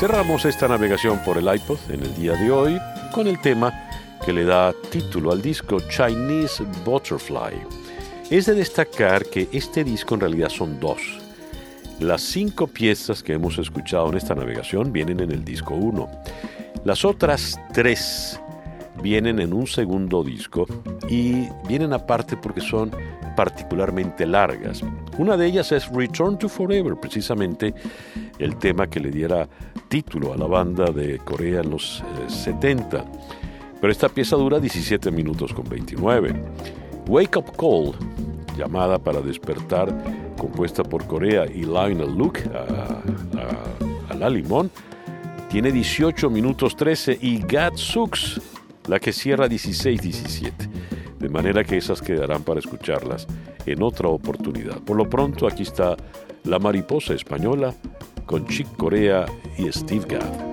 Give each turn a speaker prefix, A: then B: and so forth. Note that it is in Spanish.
A: Cerramos esta navegación por el iPod en el día de hoy con el tema que le da título al disco Chinese Butterfly. Es de destacar que este disco en realidad son dos. Las cinco piezas que hemos escuchado en esta navegación vienen en el disco 1. Las otras tres vienen en un segundo disco y vienen aparte porque son particularmente largas. Una de ellas es Return to Forever, precisamente el tema que le diera título a la banda de Corea en los 70. Eh, Pero esta pieza dura 17 minutos con 29. Wake Up Call, llamada para despertar, compuesta por Corea y Lionel Luke a, la limón, tiene 18 minutos 13 y God Sucks, la que cierra 16-17 de manera que esas quedarán para escucharlas en otra oportunidad. Por lo pronto, aquí está La Mariposa Española con Chick Corea y Steve Gadd.